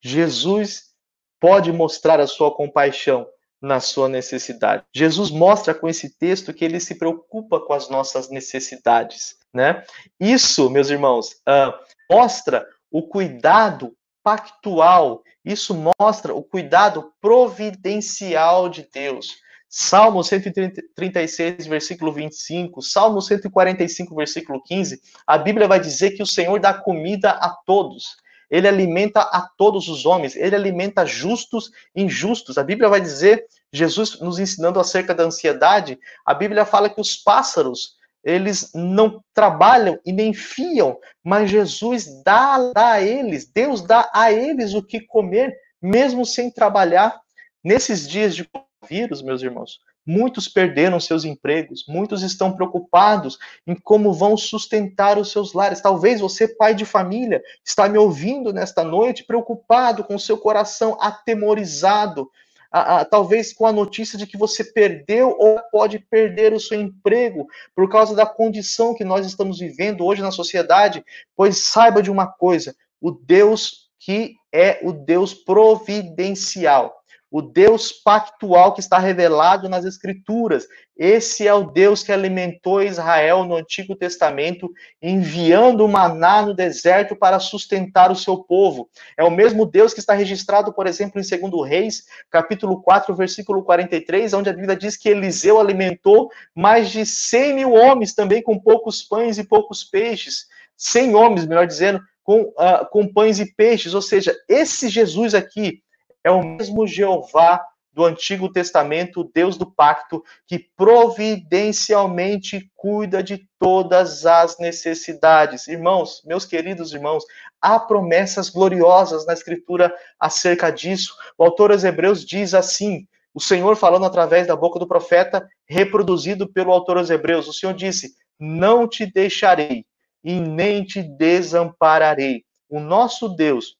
Jesus pode mostrar a sua compaixão na sua necessidade. Jesus mostra com esse texto que ele se preocupa com as nossas necessidades, né? Isso, meus irmãos, uh, mostra o cuidado pactual. Isso mostra o cuidado providencial de Deus. Salmo 136, versículo 25, Salmo 145, versículo 15, a Bíblia vai dizer que o Senhor dá comida a todos. Ele alimenta a todos os homens, ele alimenta justos e injustos. A Bíblia vai dizer, Jesus nos ensinando acerca da ansiedade, a Bíblia fala que os pássaros, eles não trabalham e nem fiam, mas Jesus dá, dá a eles, Deus dá a eles o que comer, mesmo sem trabalhar. Nesses dias de vírus, meus irmãos, muitos perderam seus empregos, muitos estão preocupados em como vão sustentar os seus lares. Talvez você, pai de família, está me ouvindo nesta noite preocupado, com seu coração atemorizado, a, a, talvez com a notícia de que você perdeu ou pode perder o seu emprego por causa da condição que nós estamos vivendo hoje na sociedade, pois saiba de uma coisa: o Deus que é o Deus providencial o Deus pactual que está revelado nas Escrituras. Esse é o Deus que alimentou Israel no Antigo Testamento, enviando maná no deserto para sustentar o seu povo. É o mesmo Deus que está registrado, por exemplo, em 2 Reis, capítulo 4, versículo 43, onde a Bíblia diz que Eliseu alimentou mais de 100 mil homens, também com poucos pães e poucos peixes. 100 homens, melhor dizendo, com, uh, com pães e peixes. Ou seja, esse Jesus aqui, é o mesmo Jeová do Antigo Testamento, Deus do pacto, que providencialmente cuida de todas as necessidades. Irmãos, meus queridos irmãos, há promessas gloriosas na Escritura acerca disso. O autor aos Hebreus diz assim: o Senhor falando através da boca do profeta, reproduzido pelo autor aos Hebreus, o Senhor disse: Não te deixarei e nem te desampararei. O nosso Deus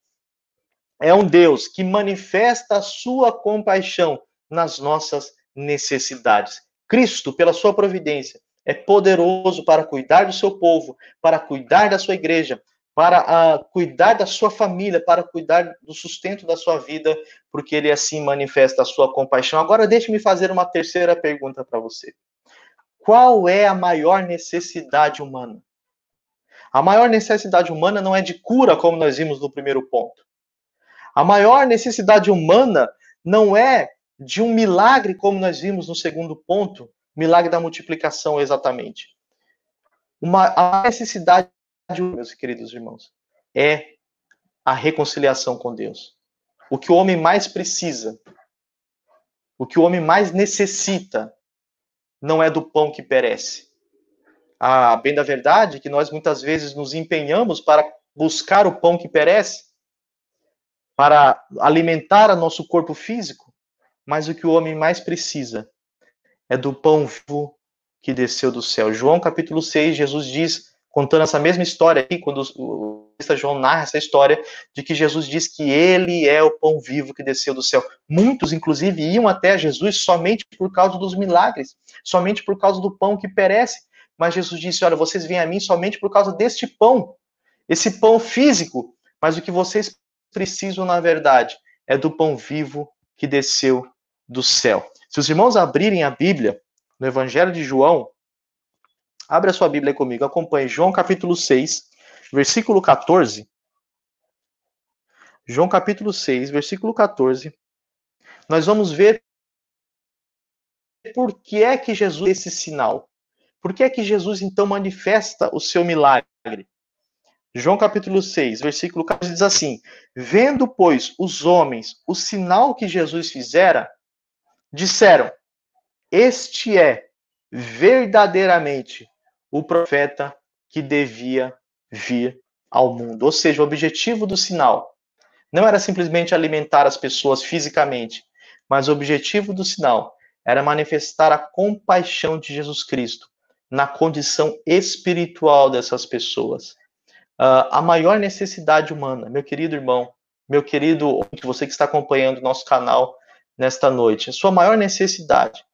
é um Deus que manifesta a sua compaixão nas nossas necessidades. Cristo, pela sua providência, é poderoso para cuidar do seu povo, para cuidar da sua igreja, para uh, cuidar da sua família, para cuidar do sustento da sua vida, porque ele assim manifesta a sua compaixão. Agora, deixe-me fazer uma terceira pergunta para você. Qual é a maior necessidade humana? A maior necessidade humana não é de cura, como nós vimos no primeiro ponto. A maior necessidade humana não é de um milagre, como nós vimos no segundo ponto, milagre da multiplicação, exatamente. Uma, a necessidade, meus queridos irmãos, é a reconciliação com Deus. O que o homem mais precisa, o que o homem mais necessita, não é do pão que perece. A bem da verdade que nós muitas vezes nos empenhamos para buscar o pão que perece, para alimentar o nosso corpo físico, mas o que o homem mais precisa é do pão vivo que desceu do céu. João capítulo 6, Jesus diz, contando essa mesma história aqui, quando o João narra essa história, de que Jesus diz que ele é o pão vivo que desceu do céu. Muitos, inclusive, iam até Jesus somente por causa dos milagres, somente por causa do pão que perece. Mas Jesus disse: Olha, vocês vêm a mim somente por causa deste pão, esse pão físico, mas o que vocês preciso, na verdade, é do pão vivo que desceu do céu. Se os irmãos abrirem a Bíblia, no Evangelho de João, abre a sua Bíblia comigo, acompanhe João capítulo 6, versículo 14. João capítulo 6, versículo 14. Nós vamos ver por que é que Jesus esse sinal. Por que é que Jesus então manifesta o seu milagre? João capítulo 6, versículo 14 diz assim: Vendo, pois, os homens o sinal que Jesus fizera, disseram: Este é verdadeiramente o profeta que devia vir ao mundo. Ou seja, o objetivo do sinal não era simplesmente alimentar as pessoas fisicamente, mas o objetivo do sinal era manifestar a compaixão de Jesus Cristo na condição espiritual dessas pessoas. Uh, a maior necessidade humana, meu querido irmão, meu querido você que está acompanhando o nosso canal nesta noite, a sua maior necessidade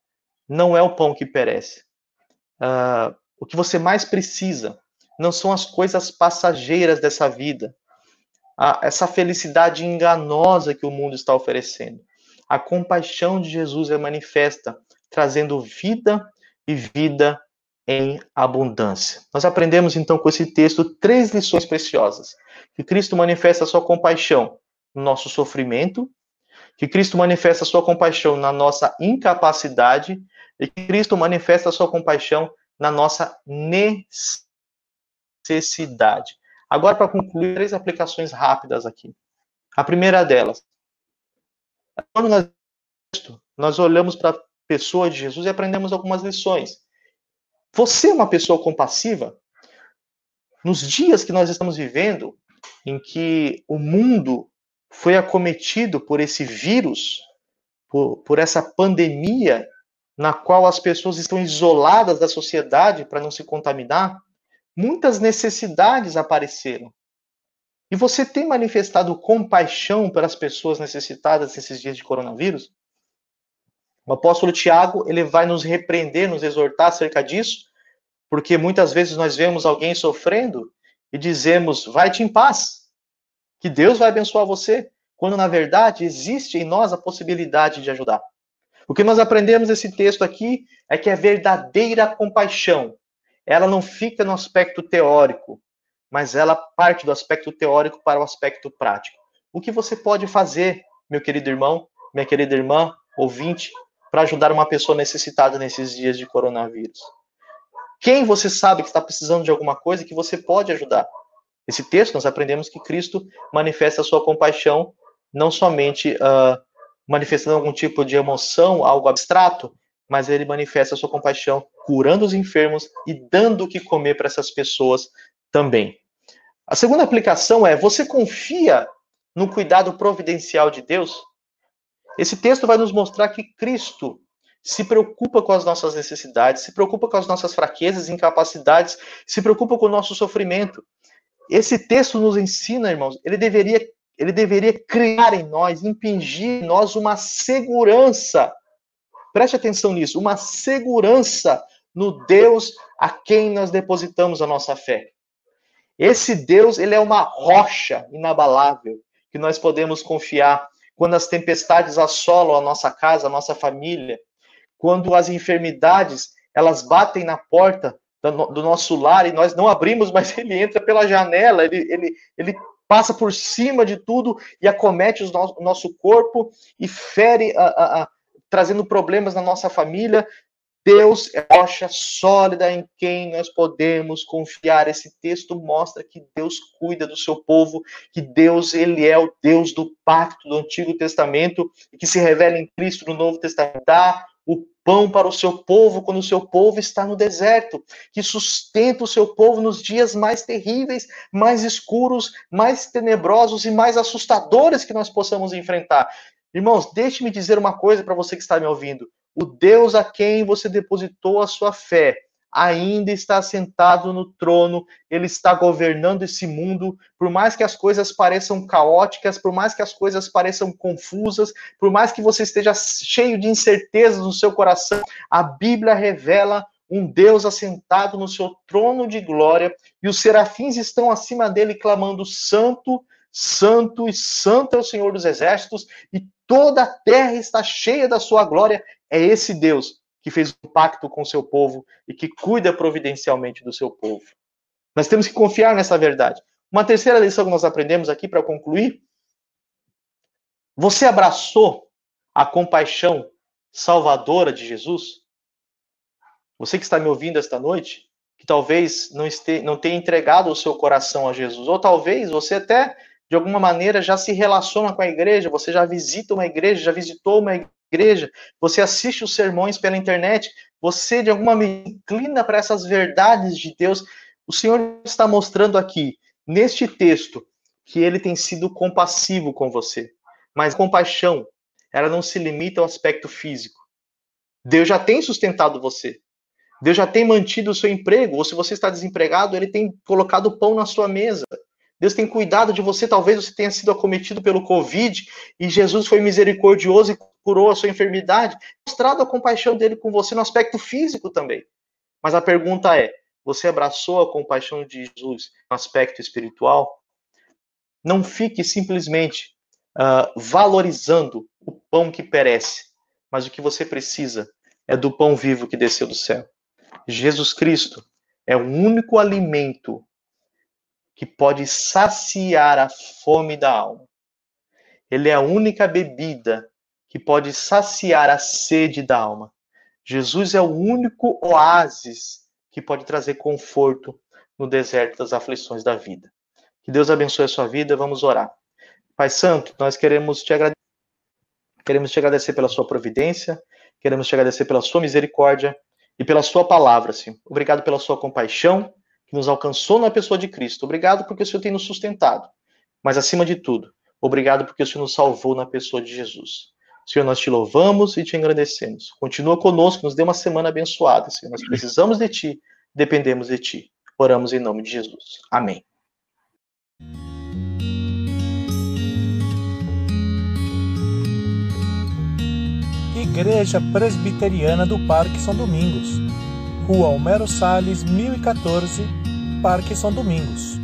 não é o pão que perece. Uh, o que você mais precisa não são as coisas passageiras dessa vida, a, essa felicidade enganosa que o mundo está oferecendo. A compaixão de Jesus é manifesta, trazendo vida e vida em abundância. Nós aprendemos então com esse texto três lições preciosas: que Cristo manifesta sua compaixão no nosso sofrimento, que Cristo manifesta sua compaixão na nossa incapacidade e que Cristo manifesta sua compaixão na nossa necessidade. Agora, para concluir, três aplicações rápidas aqui. A primeira delas, quando nós, nós olhamos para a pessoa de Jesus e aprendemos algumas lições. Você é uma pessoa compassiva? Nos dias que nós estamos vivendo, em que o mundo foi acometido por esse vírus, por, por essa pandemia, na qual as pessoas estão isoladas da sociedade para não se contaminar, muitas necessidades apareceram. E você tem manifestado compaixão pelas pessoas necessitadas nesses dias de coronavírus? O apóstolo Tiago, ele vai nos repreender, nos exortar acerca disso, porque muitas vezes nós vemos alguém sofrendo e dizemos: "Vai-te em paz, que Deus vai abençoar você", quando na verdade existe em nós a possibilidade de ajudar. O que nós aprendemos nesse texto aqui é que a verdadeira compaixão ela não fica no aspecto teórico, mas ela parte do aspecto teórico para o aspecto prático. O que você pode fazer, meu querido irmão, minha querida irmã, ouvinte, para ajudar uma pessoa necessitada nesses dias de coronavírus? Quem você sabe que está precisando de alguma coisa que você pode ajudar? Esse texto nós aprendemos que Cristo manifesta a sua compaixão não somente uh, manifestando algum tipo de emoção, algo abstrato, mas ele manifesta a sua compaixão curando os enfermos e dando o que comer para essas pessoas também. A segunda aplicação é: você confia no cuidado providencial de Deus? Esse texto vai nos mostrar que Cristo se preocupa com as nossas necessidades, se preocupa com as nossas fraquezas incapacidades, se preocupa com o nosso sofrimento. Esse texto nos ensina, irmãos, ele deveria, ele deveria criar em nós, impingir em nós uma segurança. Preste atenção nisso, uma segurança no Deus a quem nós depositamos a nossa fé. Esse Deus, ele é uma rocha inabalável que nós podemos confiar quando as tempestades assolam a nossa casa, a nossa família, quando as enfermidades elas batem na porta do nosso lar e nós não abrimos, mas (laughs) ele entra pela janela, ele, ele, ele passa por cima de tudo e acomete o nosso corpo e fere, a, a, a, trazendo problemas na nossa família. Deus é rocha sólida em quem nós podemos confiar. Esse texto mostra que Deus cuida do seu povo, que Deus ele é o Deus do pacto do Antigo Testamento e que se revela em Cristo no Novo Testamento. Dá o pão para o seu povo quando o seu povo está no deserto, que sustenta o seu povo nos dias mais terríveis, mais escuros, mais tenebrosos e mais assustadores que nós possamos enfrentar. Irmãos, deixe-me dizer uma coisa para você que está me ouvindo. O Deus a quem você depositou a sua fé ainda está sentado no trono, ele está governando esse mundo, por mais que as coisas pareçam caóticas, por mais que as coisas pareçam confusas, por mais que você esteja cheio de incertezas no seu coração, a Bíblia revela um Deus assentado no seu trono de glória, e os serafins estão acima dele clamando: Santo, Santo e Santo é o Senhor dos Exércitos, e toda a terra está cheia da sua glória. É esse Deus que fez um pacto com seu povo e que cuida providencialmente do seu povo. Nós temos que confiar nessa verdade. Uma terceira lição que nós aprendemos aqui para concluir: você abraçou a compaixão salvadora de Jesus? Você que está me ouvindo esta noite, que talvez não, este, não tenha entregado o seu coração a Jesus, ou talvez você até de alguma maneira já se relaciona com a igreja, você já visita uma igreja, já visitou uma igreja, você assiste os sermões pela internet, você de alguma maneira inclina para essas verdades de Deus. O Senhor está mostrando aqui, neste texto, que ele tem sido compassivo com você. Mas compaixão, ela não se limita ao aspecto físico. Deus já tem sustentado você. Deus já tem mantido o seu emprego, ou se você está desempregado, ele tem colocado pão na sua mesa. Deus tem cuidado de você, talvez você tenha sido acometido pelo Covid e Jesus foi misericordioso e curou a sua enfermidade, mostrado a compaixão dele com você no aspecto físico também. Mas a pergunta é: você abraçou a compaixão de Jesus no aspecto espiritual? Não fique simplesmente uh, valorizando o pão que perece, mas o que você precisa é do pão vivo que desceu do céu. Jesus Cristo é o único alimento que pode saciar a fome da alma. Ele é a única bebida que pode saciar a sede da alma. Jesus é o único oásis que pode trazer conforto no deserto das aflições da vida. Que Deus abençoe a sua vida. Vamos orar. Pai Santo, nós queremos te agradecer. Queremos te agradecer pela sua providência, queremos te agradecer pela sua misericórdia e pela sua palavra, Senhor. Obrigado pela sua compaixão que nos alcançou na pessoa de Cristo. Obrigado porque o Senhor tem nos sustentado. Mas, acima de tudo, obrigado porque o Senhor nos salvou na pessoa de Jesus. Senhor, nós te louvamos e te agradecemos. Continua conosco, nos dê uma semana abençoada, Senhor. Nós precisamos de ti, dependemos de ti. Oramos em nome de Jesus. Amém. Igreja Presbiteriana do Parque São Domingos Rua Homero Salles, 1014, Parque São Domingos.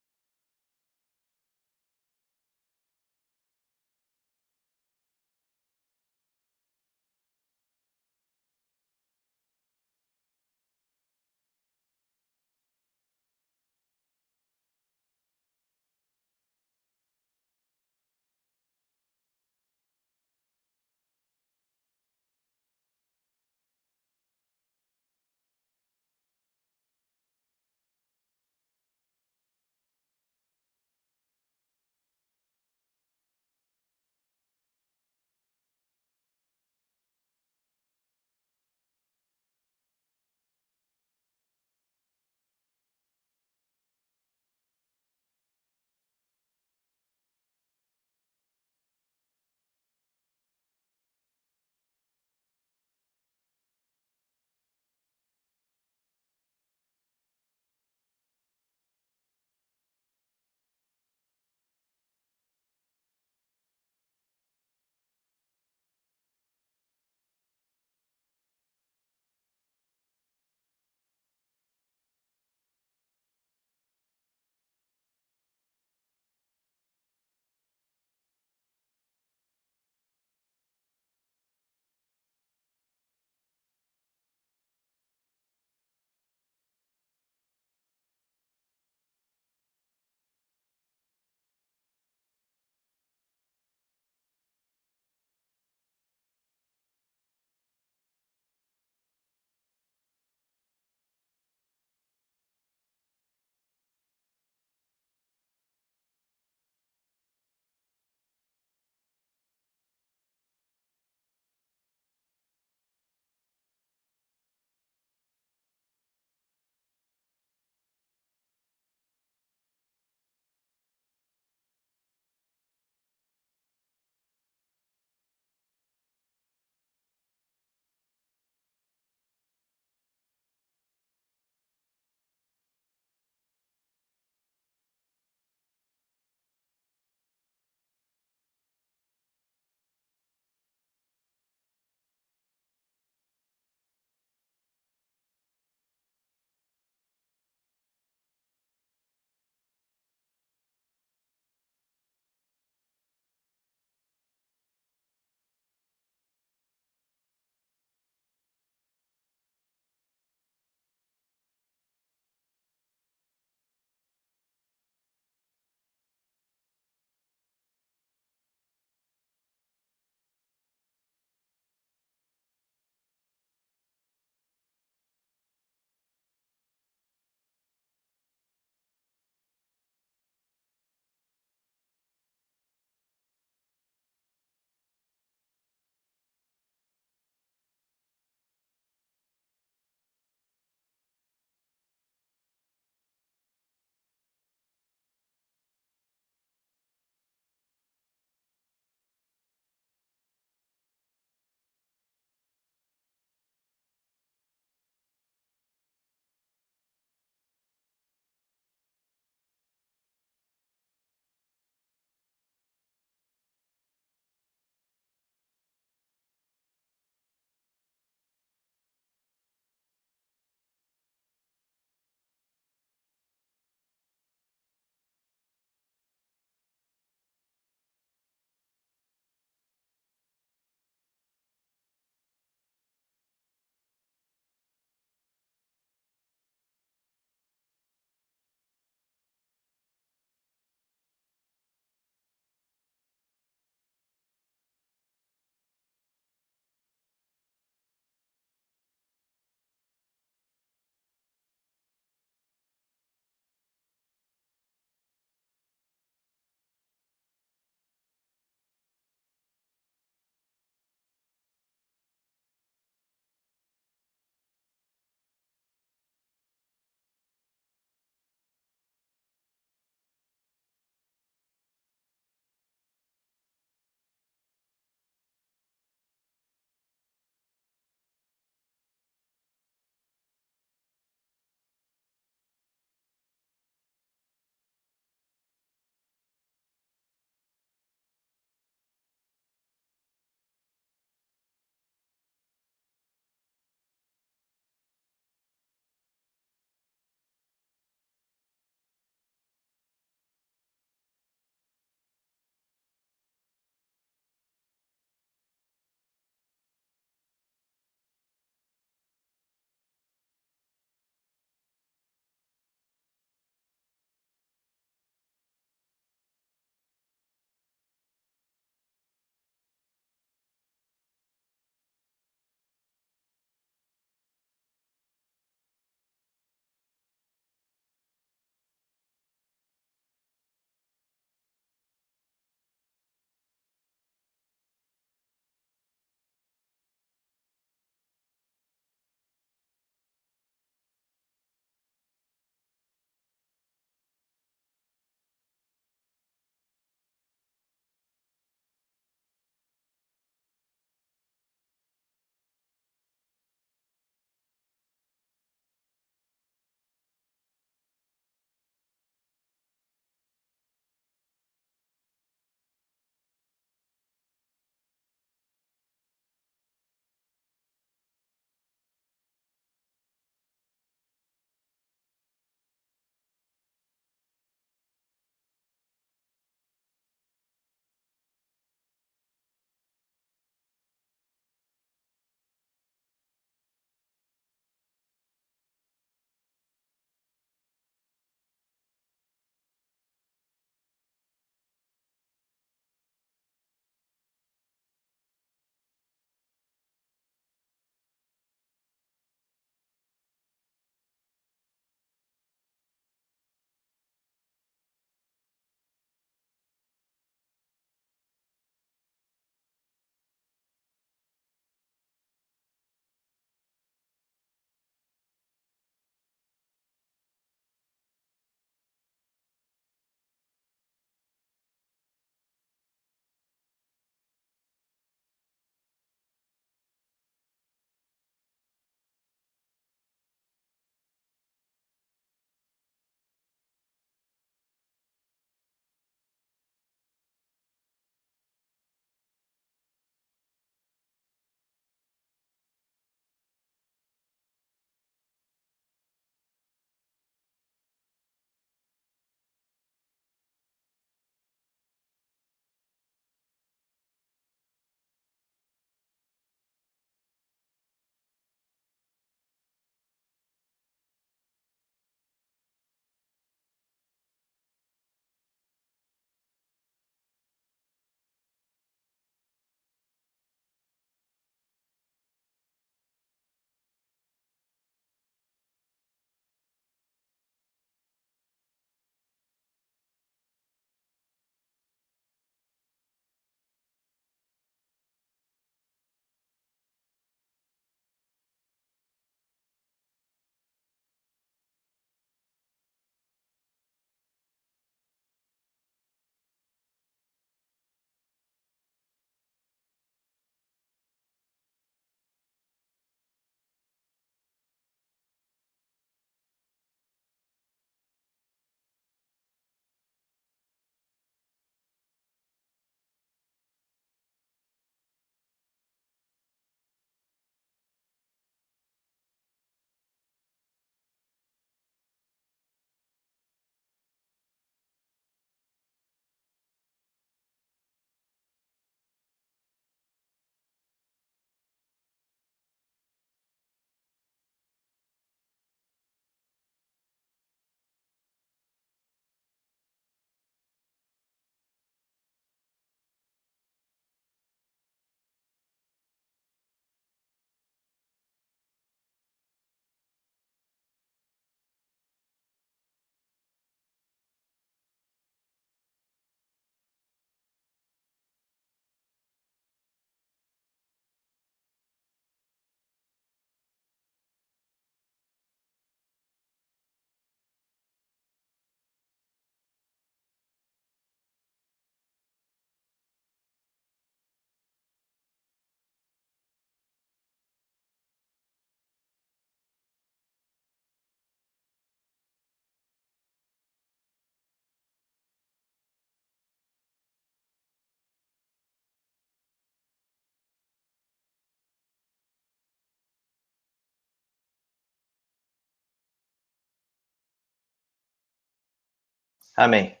Amém.